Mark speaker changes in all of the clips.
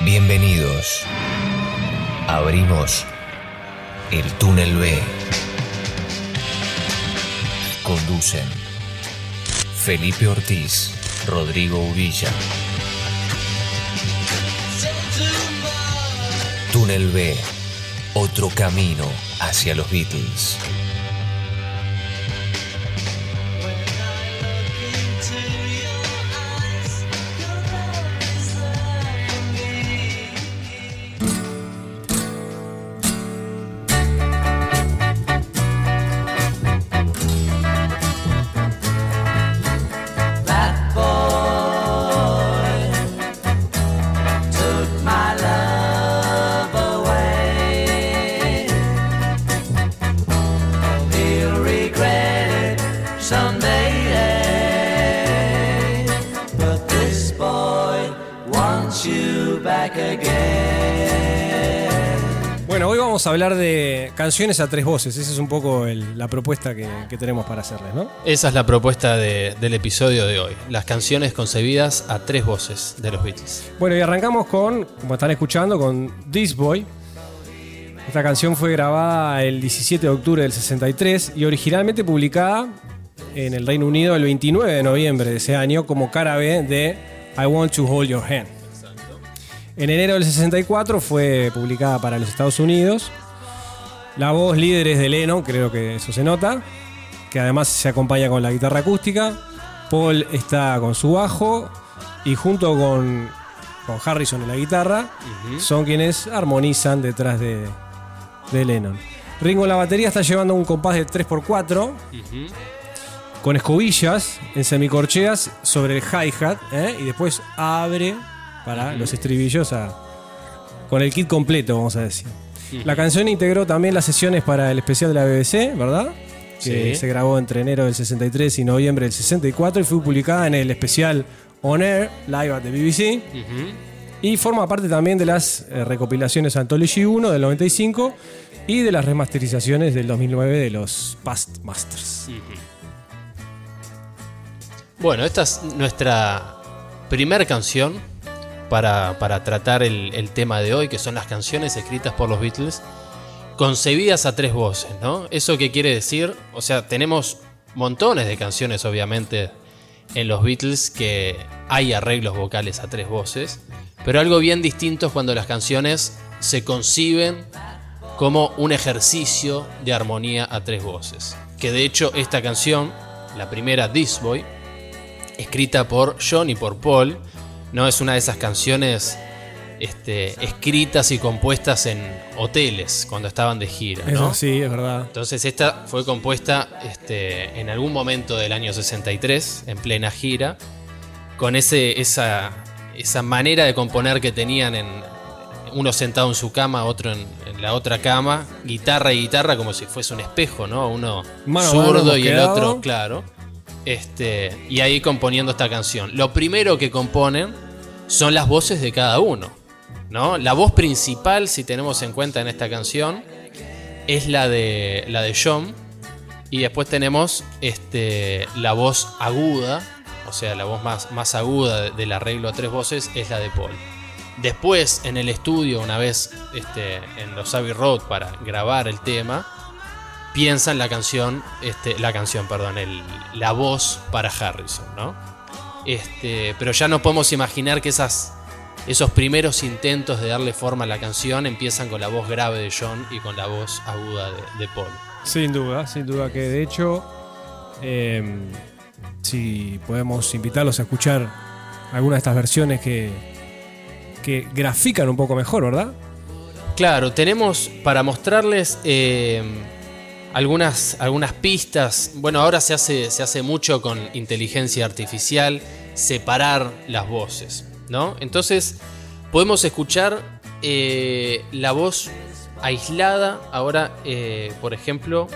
Speaker 1: Bienvenidos. Abrimos el túnel B. Conducen Felipe Ortiz, Rodrigo Uvilla. Túnel B, otro camino hacia los Beatles.
Speaker 2: Bueno, hoy vamos a hablar de canciones a tres voces. Esa es un poco el- la propuesta que, que tenemos para hacerles, ¿no?
Speaker 3: Esa es la propuesta de- del episodio de hoy. Las canciones concebidas a tres voces de los Beatles.
Speaker 2: Bueno, y arrancamos con, como están escuchando, con This Boy. Esta canción fue grabada el 17 de octubre del 63 y originalmente publicada en el Reino Unido el 29 de noviembre de ese año como cara B de I Want to Hold Your Hand. En enero del 64 fue publicada para los Estados Unidos. La voz líder es de Lennon, creo que eso se nota, que además se acompaña con la guitarra acústica. Paul está con su bajo y junto con, con Harrison en la guitarra son quienes armonizan detrás de, de Lennon. Ringo en la batería está llevando un compás de 3x4 con escobillas en semicorcheas sobre el hi-hat ¿eh? y después abre para los estribillos a- con el kit completo, vamos a decir. La canción integró también las sesiones para el especial de la BBC, ¿verdad? Que
Speaker 3: Sí.
Speaker 2: se grabó entre enero del 63 y noviembre del 64 y fue publicada en el especial On Air, live at the BBC. Y forma parte también de las eh, recopilaciones Anthology 1 del 95 y de las remasterizaciones del 2009 de los Past Masters.
Speaker 3: Bueno, esta es nuestra primera canción para, tratar el, el tema de hoy, que son las canciones escritas por los Beatles, concebidas a tres voces, ¿no? ¿Eso qué quiere decir? O sea, tenemos montones de canciones, obviamente, en los Beatles que hay arreglos vocales a tres voces, pero algo bien distinto es cuando las canciones se conciben como un ejercicio de armonía a tres voces. Que de hecho esta canción, la primera This Boy, escrita por John y por Paul, no es una de esas canciones este, escritas y compuestas en hoteles cuando estaban de gira, ¿no?
Speaker 2: Eso sí, es verdad.
Speaker 3: Entonces esta fue compuesta este, en algún momento del año 63, en plena gira, con ese, esa, esa manera de componer que tenían en uno sentado en su cama, otro en, en la otra cama, guitarra y guitarra como si fuese un espejo, ¿no? Uno
Speaker 2: Mano
Speaker 3: zurdo y el otro, claro. Este, y ahí componiendo esta canción. Lo primero que componen son las voces de cada uno. ¿no? La voz principal, si tenemos en cuenta en esta canción, es la de, la de John. Y después tenemos este, la voz aguda, o sea, la voz más, más aguda de- del arreglo a tres voces, es la de Paul. Después, en el estudio, una vez este, en los Abbey Road para grabar el tema, piensan la canción, este, la canción, perdón, el- la voz para Harrison, ¿no? Este, pero ya no podemos imaginar que esas, esos primeros intentos de darle forma a la canción empiezan con la voz grave de John y con la voz aguda de, de Paul.
Speaker 2: Sin duda, sin duda que de hecho, eh, si podemos invitarlos a escuchar alguna de estas versiones que, que grafican un poco mejor, ¿verdad?
Speaker 3: Claro, tenemos para mostrarles eh, algunas, algunas pistas. Bueno, ahora se hace, se hace mucho con inteligencia artificial, separar las voces, ¿no? Entonces, podemos escuchar eh, la voz aislada. Ahora, eh, por ejemplo.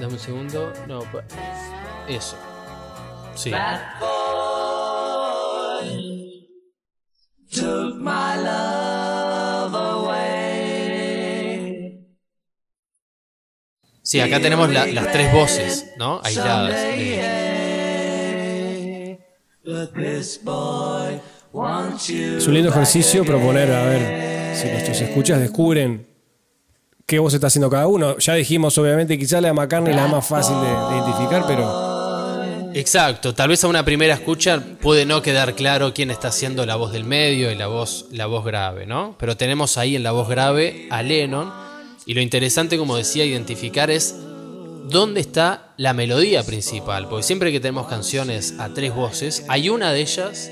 Speaker 3: Dame un segundo. No, eso. Sí. Sí, acá tenemos la- las tres voces, ¿no? Aisladas.
Speaker 4: you.
Speaker 2: Es un lindo ejercicio proponer, a ver, si nuestros escuchas descubren qué voz está haciendo cada uno. Ya dijimos, obviamente, quizá la de McCartney es la más fácil de, de identificar, pero
Speaker 3: Exacto, tal vez a una primera escucha puede no quedar claro quién está haciendo la voz del medio y la voz, la voz grave, ¿no? Pero tenemos ahí en la voz grave a Lennon y lo interesante, como decía, identificar es dónde está la melodía principal, porque siempre que tenemos canciones a tres voces, hay una de ellas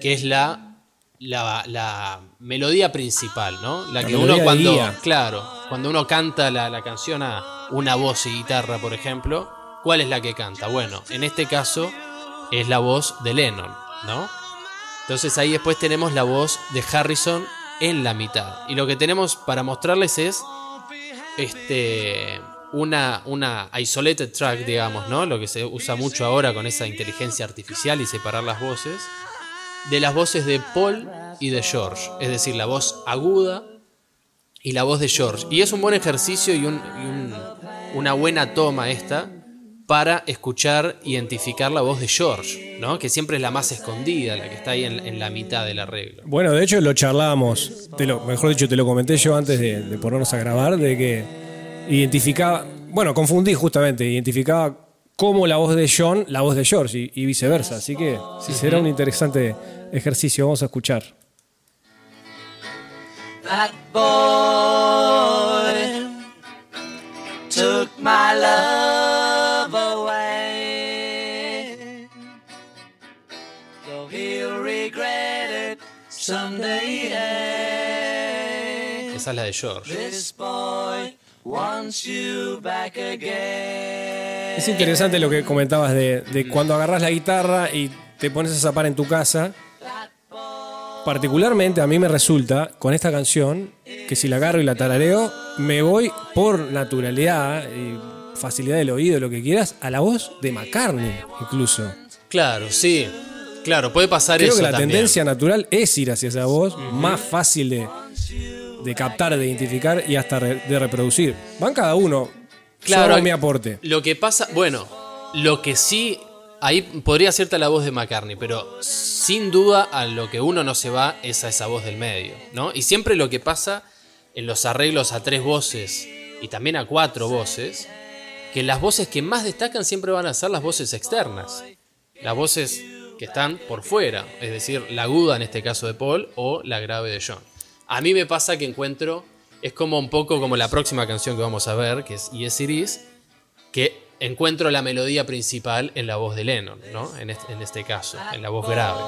Speaker 3: que es la, la, la melodía principal, ¿no? La
Speaker 2: La
Speaker 3: que uno cuando,
Speaker 2: guía.
Speaker 3: claro, cuando uno canta la, la canción a una voz y guitarra, por ejemplo, ¿cuál es la que canta? Bueno, en este caso es la voz de Lennon, ¿no? Entonces ahí después tenemos la voz de Harrison en la mitad. Y lo que tenemos para mostrarles es este una, una isolated track, digamos, ¿no? Lo que se usa mucho ahora con esa inteligencia artificial y separar las voces. De las voces de Paul y de George. Es decir, la voz aguda y la voz de George. Y es un buen ejercicio y, un- y un- una buena toma esta para escuchar, identificar la voz de George, ¿no? Que siempre es la más escondida, la que está ahí en, en la mitad del arreglo.
Speaker 2: Bueno, de hecho lo charlábamos, te lo, mejor dicho, te lo comenté yo antes de, de ponernos a grabar, de que identificaba, bueno, confundí justamente, identificaba como la voz de John, la voz de George y, y viceversa. Así que sí será un interesante ejercicio, vamos a escuchar.
Speaker 4: That boy took my love
Speaker 3: Esa es la de George.
Speaker 4: This boy wants you back again.
Speaker 2: Es interesante lo que comentabas de, de cuando agarras la guitarra y te pones a zapar en tu casa. Particularmente a mí me resulta con esta canción que si la agarro y la tarareo, me voy por naturalidad y facilidad del oído, lo que quieras, a la voz de McCartney incluso.
Speaker 3: Claro, sí. Claro, puede pasar
Speaker 2: Creo
Speaker 3: eso
Speaker 2: que la
Speaker 3: también.
Speaker 2: tendencia natural es ir hacia esa voz, más fácil de, de captar, de identificar y hasta de reproducir. Van cada uno.
Speaker 3: Claro,
Speaker 2: Yo mi aporte.
Speaker 3: Lo que pasa, bueno, lo que sí, ahí podría cierta la voz de McCartney, pero sin duda a lo que uno no se va es a esa voz del medio, ¿no? Y siempre lo que pasa en los arreglos a tres voces y también a cuatro voces, que las voces que más destacan siempre van a ser las voces externas, las voces que están por fuera, es decir, la aguda en este caso de Paul o la grave de John. A mí me pasa que encuentro, es como un poco como la próxima canción que vamos a ver, que es Yes It Is, que encuentro la melodía principal en la voz de Lennon, ¿no? En este, en este caso, en la voz grave.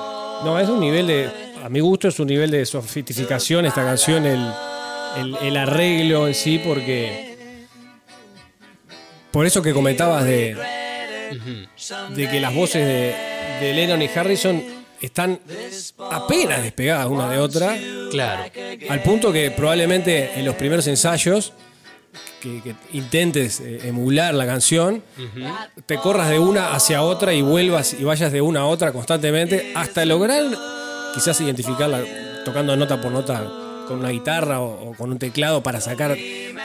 Speaker 2: No, es un nivel de. A mi gusto es un nivel de sofisticación esta canción, el, el- el arreglo en sí, porque. Por eso que comentabas de. de que las voces de, de Lennon y Harrison están apenas despegadas una de otra,
Speaker 3: Claro,
Speaker 2: al punto que probablemente en los primeros ensayos que, que intentes eh, emular la canción, te corras de una hacia otra y vuelvas y vayas de una a otra constantemente hasta lograr quizás identificarla tocando nota por nota con una guitarra o, o con un teclado para sacar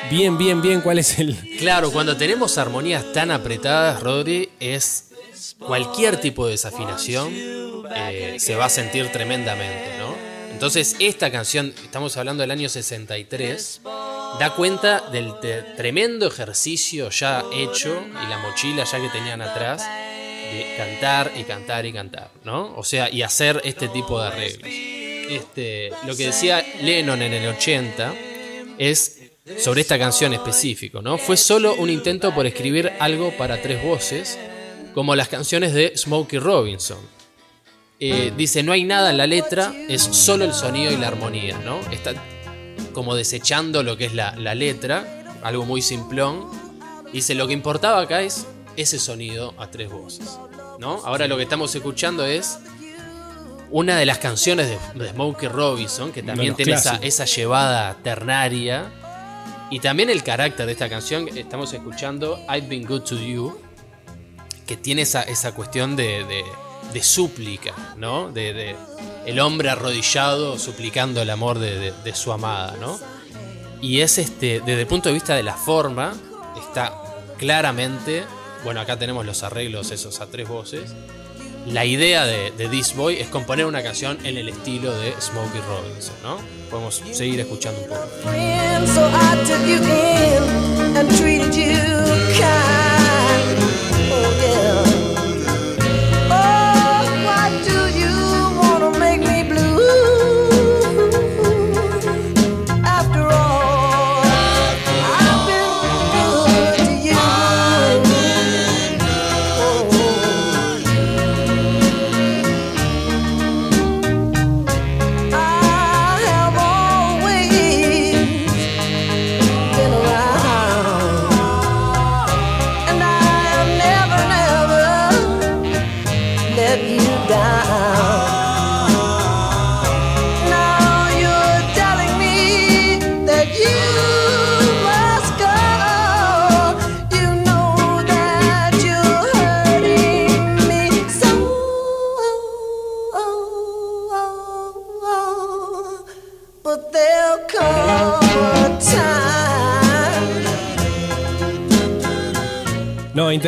Speaker 2: bien, bien, bien cuál es el...
Speaker 3: claro, cuando tenemos armonías tan apretadas, Rodri, es cualquier tipo de desafinación eh, se va a sentir tremendamente, ¿no? Entonces, esta canción, estamos hablando del año 63, da cuenta del tremendo ejercicio ya hecho y la mochila ya que tenían atrás de cantar y cantar y cantar, ¿no? O sea, y hacer este tipo de arreglos. Este, lo que decía Lennon en el 80 es sobre esta canción específico, ¿no? Fue solo un intento por escribir algo para tres voces, como las canciones de Smokey Robinson. Eh, dice, no hay nada en la letra, es solo el sonido y la armonía, ¿no? Está como desechando lo que es la, la letra, algo muy simplón. Dice, lo que importaba acá es ese sonido a tres voces, ¿no? Ahora lo que estamos escuchando es una de las canciones de, de Smokey Robinson, que también tiene esa, esa llevada ternaria. Y también el carácter de esta canción, estamos escuchando I've Been Good to You, que tiene esa, esa cuestión de, de- de súplica, ¿no? De, de el hombre arrodillado suplicando el amor de, su amada, ¿no? Y es este, desde el punto de vista de la forma, está claramente, bueno, acá tenemos los arreglos esos a tres voces, la idea de, de This Boy es componer una canción en el estilo de Smokey Robinson, ¿no? Podemos seguir escuchando un poco.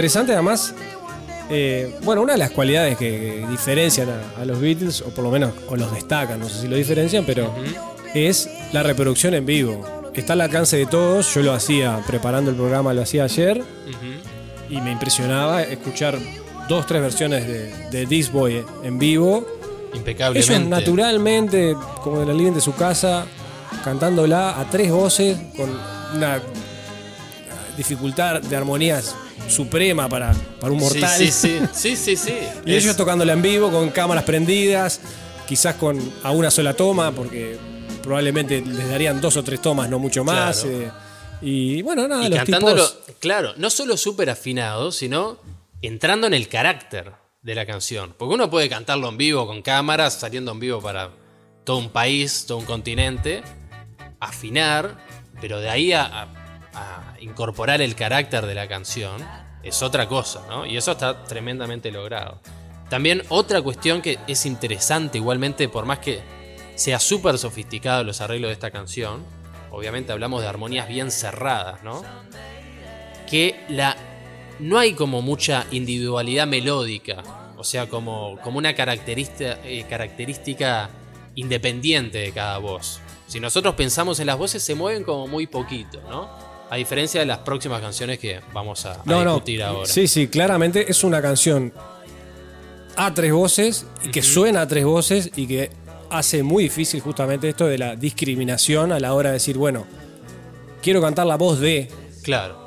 Speaker 2: Interesante además. eh, bueno, una de las cualidades que diferencian a, a los Beatles, o por lo menos o los destacan, no sé si lo diferencian, pero es la reproducción en vivo. Está al alcance de todos. Yo lo hacía preparando el programa, lo hacía ayer. Y me impresionaba escuchar dos, tres versiones de, de This Boy en vivo.
Speaker 3: Impecablemente.
Speaker 2: Ellos naturalmente, como en el living de su casa, cantándola a tres voces, con una dificultad de armonías suprema para, para un mortal.
Speaker 3: Sí, sí, sí. sí, sí.
Speaker 2: Y ellos tocándola en vivo, con cámaras prendidas, quizás con a una sola toma, porque probablemente les darían dos o tres tomas, no mucho más.
Speaker 3: Claro.
Speaker 2: eh, y bueno, nada,
Speaker 3: y
Speaker 2: los tipos.
Speaker 3: claro, no solo súper afinado, sino entrando en el carácter de la canción. Porque uno puede cantarlo en vivo con cámaras, saliendo en vivo para todo un país, todo un continente, afinar, pero de ahí a, a- a incorporar el carácter de la canción es otra cosa, ¿no? Y eso está tremendamente logrado. También otra cuestión que es interesante igualmente, por más que sea súper sofisticado los arreglos de esta canción, obviamente hablamos de armonías bien cerradas, ¿no? Que la no hay como mucha individualidad melódica, o sea, como, como una característica, eh, característica independiente de cada voz. Si nosotros pensamos en las voces, se mueven como muy poquito, ¿no? A diferencia de las próximas canciones que vamos a, a
Speaker 2: No, no.
Speaker 3: discutir ahora.
Speaker 2: Sí, sí, claramente es una canción a tres voces y que suena a tres voces y que hace muy difícil justamente esto de la discriminación a la hora de decir, bueno, quiero cantar la voz de.
Speaker 3: Claro.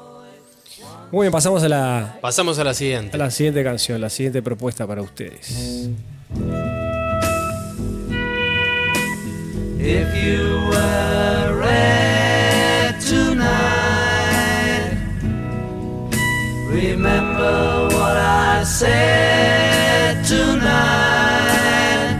Speaker 2: Muy bien, pasamos a la,
Speaker 3: Pasamos a la siguiente.
Speaker 2: a la siguiente canción, la siguiente propuesta para ustedes.
Speaker 4: If you were remember what I said tonight.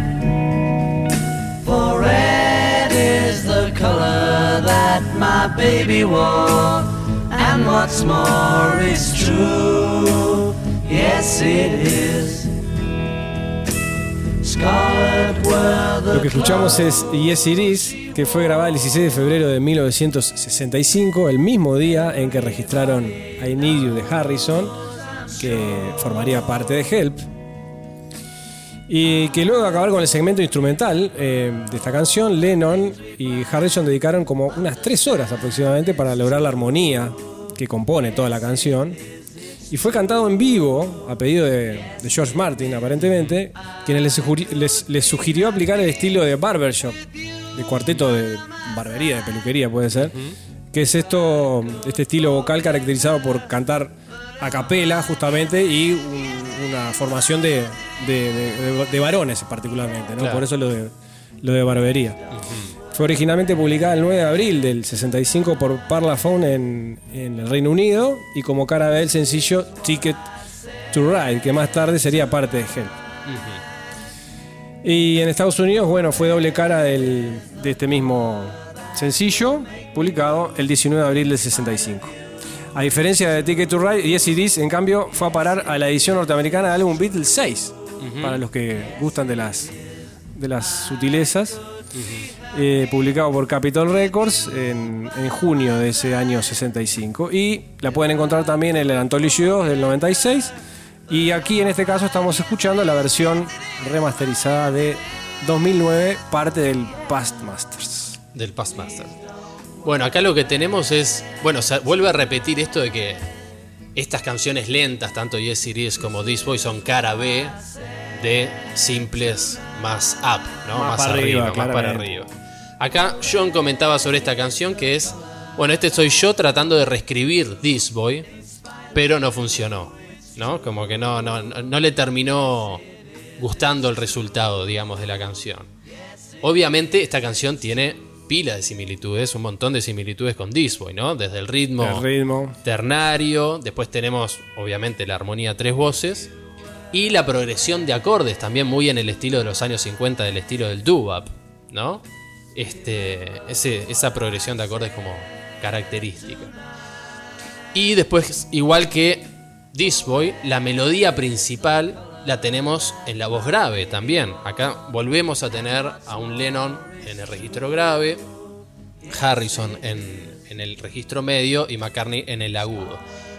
Speaker 4: For red is the color that my baby wore, and what's more is true. Yes, it is. Scarlet
Speaker 2: Lo que escuchamos es Yes It que fue grabada el 16 de febrero de 1965, el mismo día en que registraron I Need You de Harrison, que formaría parte de Help. Y que luego de acabar con el segmento instrumental eh, de esta canción, Lennon y Harrison dedicaron como unas tres horas aproximadamente para lograr la armonía que compone toda la canción. Y fue cantado en vivo, a pedido de, de George Martin, aparentemente, quien les, sugiri- les- les sugirió aplicar el estilo de barbershop, de cuarteto de barbería, de peluquería puede ser, que es esto, este estilo vocal caracterizado por cantar a capela justamente y un- una formación de, de- varones particularmente, ¿no?
Speaker 3: Claro.
Speaker 2: por eso lo de, lo de barbería. Fue originalmente publicada el 9 de abril del 65 por Parlophone en, en el Reino Unido y como cara B el sencillo Ticket to Ride, que más tarde sería parte de Help. Y en Estados Unidos, bueno, fue doble cara del- de este mismo sencillo, publicado el 19 de abril del 65. A diferencia de Ticket to Ride, Yes It Is, en cambio, fue a parar a la edición norteamericana del álbum Beatles 6, para los que gustan de las, de las sutilezas. Eh, publicado por Capitol Records en, en junio de ese año 65. Y la pueden encontrar también en el Anthology 2 del 96, Y aquí en este caso estamos escuchando la versión remasterizada de 2009, parte del Past Masters.
Speaker 3: Del Past Master. Bueno, acá lo que tenemos es. Bueno, se vuelve a repetir esto de que estas canciones lentas, tanto Yes Series como This Boy, son cara B de simples más up, ¿no?
Speaker 2: Más
Speaker 3: Más,
Speaker 2: para
Speaker 3: arriba,
Speaker 2: arriba,
Speaker 3: más para arriba. Acá John comentaba sobre esta canción que es. Bueno, este soy yo tratando de reescribir This Boy, pero no funcionó, ¿no? Como que no, no, no le terminó gustando el resultado, digamos, de la canción. Obviamente esta canción tiene pila de similitudes, un montón de similitudes con This Boy, ¿no? Desde el ritmo,
Speaker 2: El ritmo.
Speaker 3: ternario, después tenemos obviamente la armonía tres voces y la progresión de acordes, también muy en el estilo de los años 50, del estilo del doo-wop, ¿no? Este, esa progresión de acordes como característica. Y después, igual que This Boy, la melodía principal la tenemos en la voz grave también. Acá volvemos a tener a un Lennon en el registro grave, Harrison en, en el registro medio y McCartney en el agudo.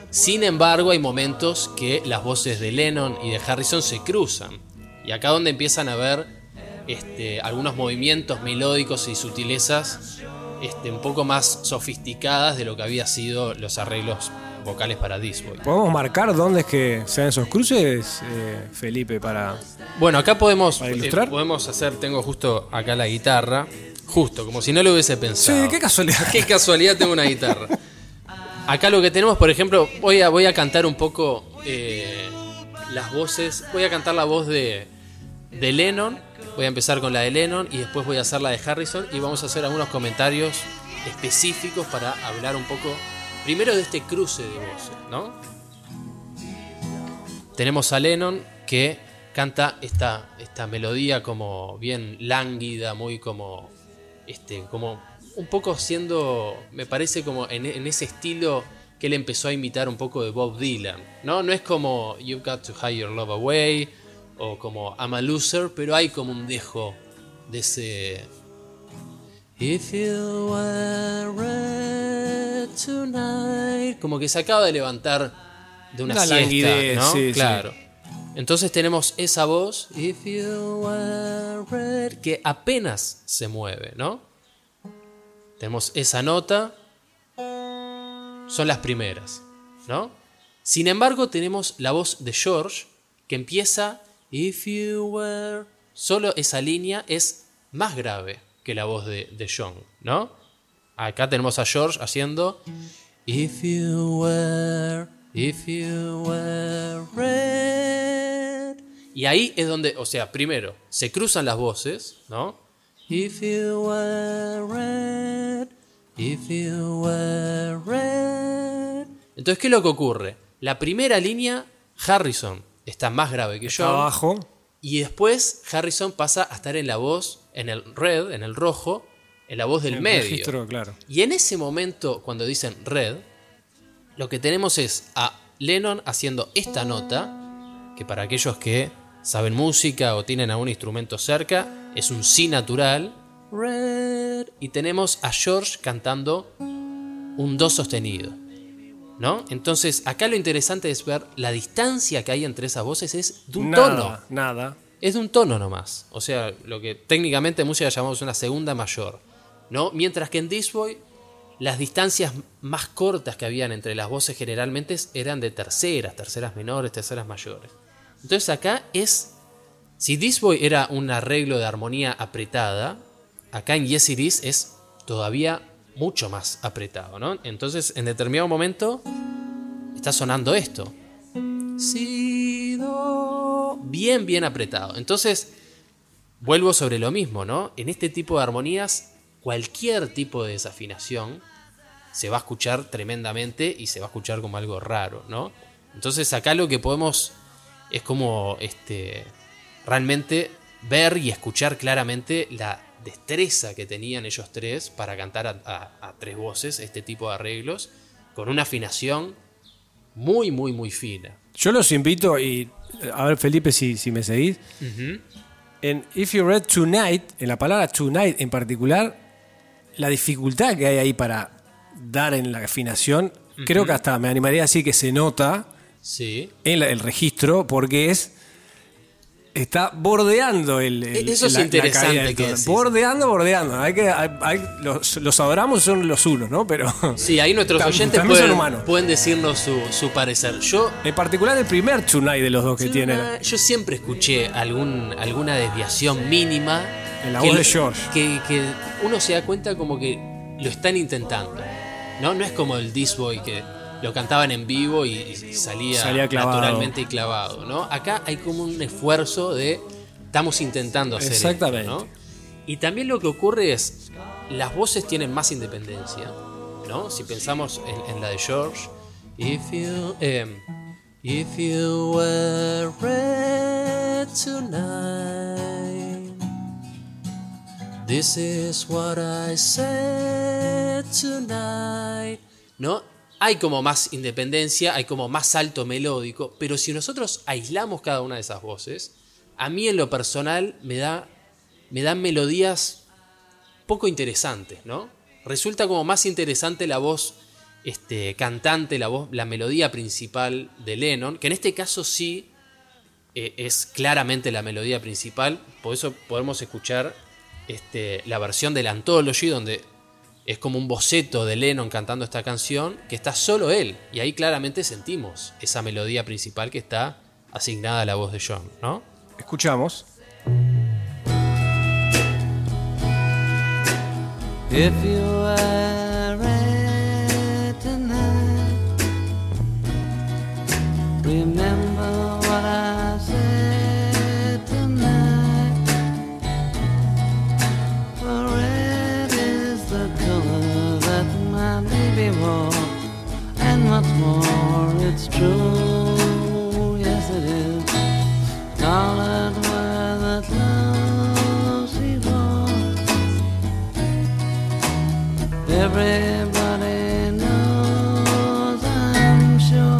Speaker 3: Sin embargo, hay momentos que las voces de Lennon y de Harrison se cruzan. Y acá donde empiezan a ver este, algunos movimientos melódicos y sutilezas este, un poco más sofisticadas de lo que había sido los arreglos vocales para This Boy.
Speaker 2: ¿Podemos marcar dónde es que se dan esos cruces, eh, Felipe, para...
Speaker 3: Bueno, acá podemos,
Speaker 2: ¿Para
Speaker 3: eh,
Speaker 2: ilustrar?
Speaker 3: podemos hacer, tengo justo acá la guitarra, justo, como si no lo hubiese pensado.
Speaker 2: Sí, qué casualidad.
Speaker 3: Qué casualidad tengo una guitarra. Acá lo que tenemos, por ejemplo, voy a, voy a cantar un poco eh, las voces. Voy a cantar la voz de, de Lennon. Voy a empezar con la de Lennon y después voy a hacer la de Harrison. Y vamos a hacer algunos comentarios específicos para hablar un poco, primero de este cruce de voces, ¿no? Tenemos a Lennon que canta esta, esta melodía como bien lánguida, muy como este, como un poco siendo, me parece como en, en ese estilo que él empezó a imitar un poco de Bob Dylan, ¿no? No es como You've Got to Hide Your Love Away o como I'm a Loser, pero hay como un dejo de ese... If you were red tonight, como que se acaba de levantar de una,
Speaker 2: Una
Speaker 3: siesta,
Speaker 2: languidez,
Speaker 3: ¿no?
Speaker 2: sí, sí.
Speaker 3: claro. Entonces tenemos esa voz, If you were red, que apenas se mueve, ¿no? Tenemos esa nota, son las primeras, ¿no? Sin embargo, tenemos la voz de George que empieza, If you were. Solo esa línea es más grave que la voz de, John, ¿no? Acá tenemos a George haciendo, If you were, if you were red. Y ahí es donde, o sea, primero, se cruzan las voces, ¿no? If you were red, if you were red. Entonces, ¿qué es lo que ocurre? La primera línea, Harrison está más grave que
Speaker 2: Está
Speaker 3: John.
Speaker 2: abajo.
Speaker 3: Y después Harrison pasa a estar en la voz, en el red, en el rojo, en la voz del
Speaker 2: el
Speaker 3: medio.
Speaker 2: registro, claro.
Speaker 3: Y en ese momento, cuando dicen red, lo que tenemos es a Lennon haciendo esta nota, que para aquellos que saben música o tienen algún instrumento cerca, es un si natural. Red. Y tenemos a George cantando un do sostenido. ¿No? Entonces, acá lo interesante es ver la distancia que hay entre esas voces es de un
Speaker 2: nada,
Speaker 3: tono.
Speaker 2: Nada.
Speaker 3: Es de un tono nomás. O sea, lo que técnicamente en música llamamos una segunda mayor. ¿no? Mientras que en This Boy, las distancias más cortas que habían entre las voces generalmente eran de terceras, terceras menores, terceras mayores. Entonces acá es. Si This Boy era un arreglo de armonía apretada, acá en Yes It Is es todavía mucho más apretado, ¿no? Entonces, en determinado momento, está sonando esto. Si, do. Bien, bien apretado. Entonces, vuelvo sobre lo mismo, ¿no? En este tipo de armonías, cualquier tipo de desafinación se va a escuchar tremendamente y se va a escuchar como algo raro, ¿no? Entonces, acá lo que podemos es como este realmente ver y escuchar claramente la destreza que tenían ellos tres para cantar a, a- a tres voces este tipo de arreglos con una afinación muy, muy, muy fina.
Speaker 2: Yo los invito y a ver Felipe si, si me seguís. En If You Read Tonight, en la palabra tonight en particular, la dificultad que hay ahí para dar en la afinación, creo que hasta me animaría a decir que se nota
Speaker 3: Sí.
Speaker 2: en la- el registro porque es está bordeando el, el-
Speaker 3: Eso es
Speaker 2: la- la
Speaker 3: interesante
Speaker 2: del
Speaker 3: que decís.
Speaker 2: bordeando bordeando hay que hay- hay- los, los adoramos son los unos no pero
Speaker 3: Sí, ahí nuestros oyentes pueden, pueden decirnos su, su parecer. Yo
Speaker 2: en particular el primer Tsunai de los dos que tiene
Speaker 3: Yo siempre escuché algún, alguna desviación mínima.
Speaker 2: En la
Speaker 3: que
Speaker 2: voz
Speaker 3: lo-
Speaker 2: de George.
Speaker 3: Que, que uno se da cuenta como que lo están intentando. No, no es como el This Boy que lo cantaban en vivo y, y salía,
Speaker 2: Salía
Speaker 3: naturalmente y clavado. ¿no? Acá hay como un esfuerzo de estamos intentando hacer esto,
Speaker 2: Exactamente.
Speaker 3: ¿no? Y también lo que ocurre es las voces tienen más independencia. ¿no? Si pensamos en, en la de George. If you, em, if you were red tonight, this is what I said tonight. ¿No? Hay como más independencia, hay como más salto melódico, pero si nosotros aislamos cada una de esas voces, a mí en lo personal me da me dan melodías poco interesantes, ¿no? Resulta como más interesante la voz este, cantante, la voz, la melodía principal de Lennon, que en este caso sí eh, es claramente la melodía principal, por eso podemos escuchar este, la versión del Anthology, donde es como un boceto de Lennon cantando esta canción, que está solo él, y ahí claramente sentimos esa melodía principal que está asignada a la voz de John, ¿no?
Speaker 2: escuchamos
Speaker 4: If you Everybody knows, I'm sure.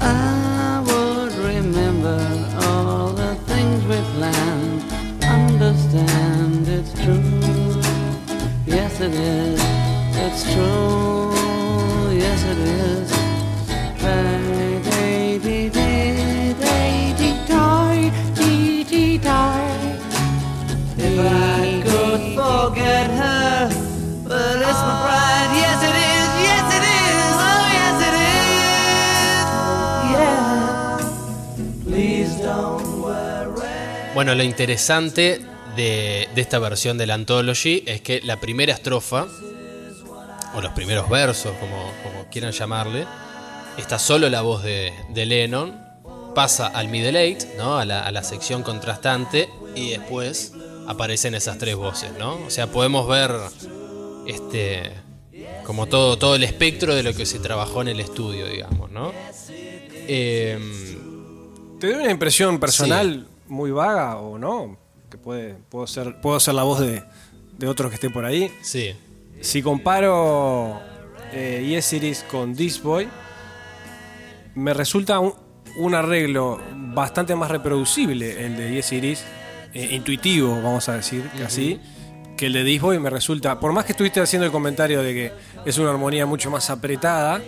Speaker 4: I would remember all the things we planned. Understand it's true. Yes, it is. It's true.
Speaker 3: Bueno, lo interesante de, de esta versión del Anthology es que la primera estrofa, o los primeros versos, como, como quieran llamarle, está solo la voz de, de Lennon, pasa al middle eight, ¿no? a, la, a la sección contrastante, y después aparecen esas tres voces. ¿no? O sea, podemos ver este, como todo, todo el espectro de lo que se trabajó en el estudio, digamos. ¿no? Em,
Speaker 2: ¿Te dio una impresión personal muy vaga o no? Que puede, puedo, ser, puedo ser la voz de, de otros que estén por ahí.
Speaker 3: sí.
Speaker 2: Si comparo eh, Yes It Is con This Boy, me resulta un, un arreglo bastante más reproducible el de Yes It Is, eh, intuitivo, vamos a decir, que así, que el de This Boy me resulta, por más que estuviste haciendo el comentario de que es una armonía mucho más apretada,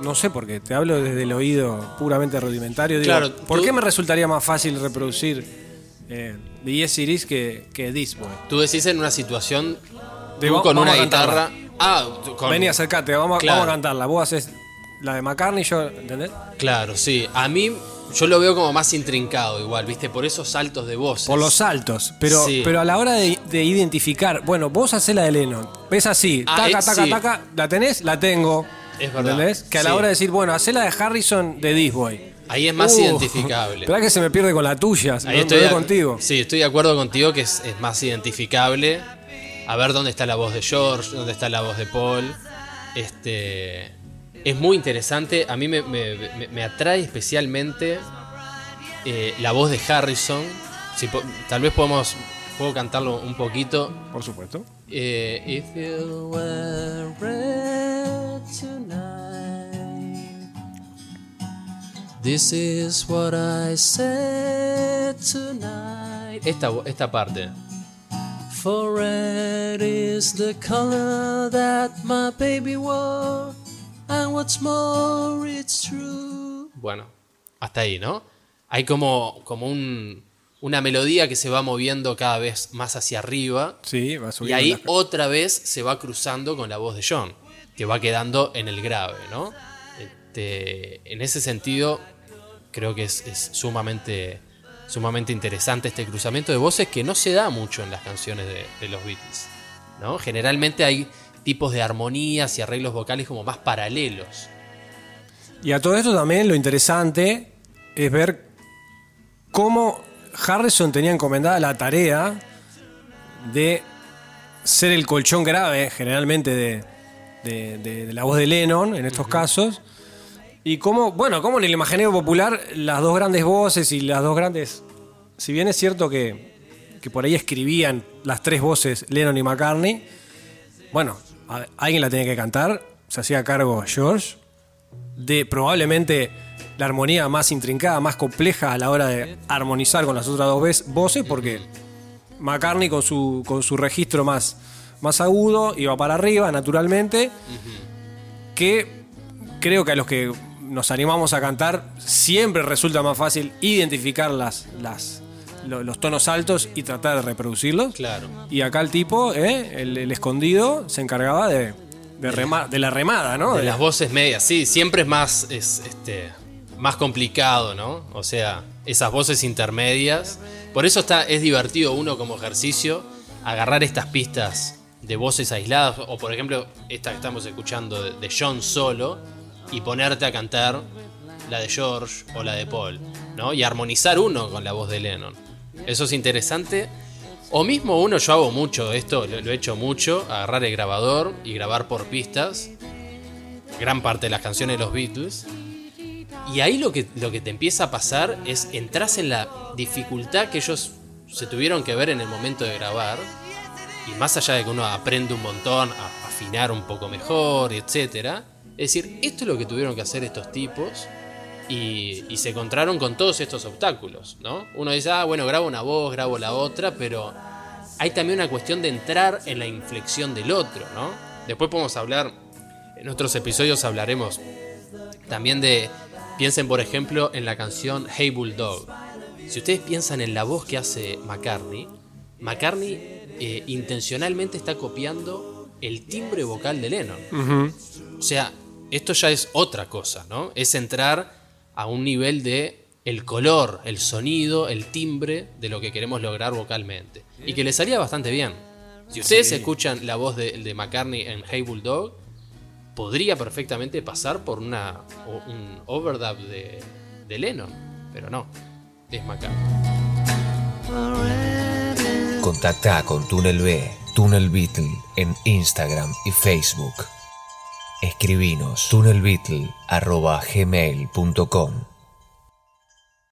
Speaker 2: no sé por qué, te hablo desde el oído puramente rudimentario, digo,
Speaker 3: Claro,
Speaker 2: ¿por
Speaker 3: tú-
Speaker 2: qué me resultaría más fácil reproducir eh, de Yes que, que This Boy?
Speaker 3: Tú decís en una situación
Speaker 2: De
Speaker 3: tú con una guitarra. Ah, con-
Speaker 2: Vení, acercate, vamos,
Speaker 3: Claro.
Speaker 2: vamos a cantarla. Vos haces la de McCartney, yo, ¿entendés?
Speaker 3: Claro, sí. A mí, yo lo veo como más intrincado, igual, ¿viste? Por esos saltos de voces.
Speaker 2: Por los saltos. Pero,
Speaker 3: Sí.
Speaker 2: pero a la hora de, de identificar, bueno, vos hacés la de Lennon. Ves así,
Speaker 3: Ah,
Speaker 2: taca,
Speaker 3: eh,
Speaker 2: taca,
Speaker 3: sí.
Speaker 2: taca, ¿la tenés? La tengo.
Speaker 3: Es verdad.
Speaker 2: ¿Entendés? Que a la
Speaker 3: Sí.
Speaker 2: hora de decir, bueno, hacé la de Harrison de This Boy.
Speaker 3: Ahí es más
Speaker 2: Uh,
Speaker 3: identificable.
Speaker 2: Esperá que se me pierde con la tuya.
Speaker 3: Ahí
Speaker 2: no,
Speaker 3: estoy
Speaker 2: me
Speaker 3: de-
Speaker 2: contigo.
Speaker 3: Sí, estoy de acuerdo contigo que es, es más identificable. A ver dónde está la voz de George, dónde está la voz de Paul. Este. Es muy interesante. A mí me, me- me- me atrae especialmente eh, la voz de Harrison. Si po- tal vez podemos. Puedo cantarlo un poquito.
Speaker 2: Por supuesto.
Speaker 3: Eh, if you were red tonight, this is what I said tonight. Esta, esta parte. For red is the color that my baby wore,
Speaker 5: And what's more, it's true.
Speaker 3: Bueno, hasta ahí, ¿no? Hay como, como un- una melodía que se va moviendo cada vez más hacia arriba.
Speaker 2: Sí, va
Speaker 3: Y
Speaker 2: subiendo
Speaker 3: ahí
Speaker 2: las-
Speaker 3: otra vez se va cruzando con la voz de John, que va quedando en el grave, ¿no? Este, en ese sentido, creo que es, es sumamente, sumamente interesante este cruzamiento de voces que no se da mucho en las canciones de, de los Beatles, ¿no? Generalmente hay tipos de armonías y arreglos vocales como más paralelos.
Speaker 2: Y a todo esto también lo interesante es ver cómo Harrison tenía encomendada la tarea de ser el colchón grave, generalmente de, de- de- de la voz de Lennon en estos casos. Y cómo, bueno, cómo en el imaginario popular las dos grandes voces y las dos grandes. Si bien es cierto que, que por ahí escribían las tres voces Lennon y McCartney, bueno, a- alguien la tenía que cantar, se hacía cargo George de probablemente la armonía más intrincada, más compleja a la hora de armonizar con las otras dos voces, porque McCartney con su, con su registro más, más agudo iba para arriba, naturalmente, que creo que a los que nos animamos a cantar siempre resulta más fácil identificar las, lo- los tonos altos y tratar de reproducirlos.
Speaker 3: Claro.
Speaker 2: Y acá el tipo, ¿eh? el, el escondido, se encargaba de, de, rema- de la remada, ¿no?
Speaker 3: De
Speaker 2: De-
Speaker 3: las voces medias, sí, siempre es más, es, este, más complicado, ¿no? O sea, esas voces intermedias. Por eso está, es divertido uno como ejercicio agarrar estas pistas de voces aisladas, o por ejemplo, esta que estamos escuchando de, de John solo, y ponerte a cantar la de George o la de Paul, ¿no? Y armonizar uno con la voz de Lennon. Eso es interesante. O mismo uno, yo hago mucho esto, lo, he hecho mucho, agarrar el grabador y grabar por pistas gran parte de las canciones de los Beatles. Y ahí lo que, lo que te empieza a pasar es entras en la dificultad que ellos se tuvieron que ver en el momento de grabar. Y más allá de que uno aprende un montón a afinar un poco mejor, etc. Es decir, esto es lo que tuvieron que hacer estos tipos. Y, y se encontraron con todos estos obstáculos, ¿no? Uno dice, ah, bueno, grabo una voz, grabo la otra, pero hay también una cuestión de entrar en la inflexión del otro, ¿no? Después podemos hablar, en otros episodios hablaremos también de, piensen por ejemplo en la canción Hey Bulldog. Si ustedes piensan en la voz que hace McCartney, McCartney eh, intencionalmente está copiando el timbre vocal de Lennon. O sea, esto ya es otra cosa, ¿no? Es entrar a un nivel de el color, el sonido, el timbre de lo que queremos lograr vocalmente. Y que le salía bastante bien. Si ustedes escuchan la voz de, de McCartney en Hey Bulldog, podría perfectamente pasar por una, un overdub de, de Lennon. Pero no, es McCartney.
Speaker 1: Contacta con Túnel B, Túnel Beatle en Instagram y Facebook. Escribinos. Tunelbeatle.gmail.com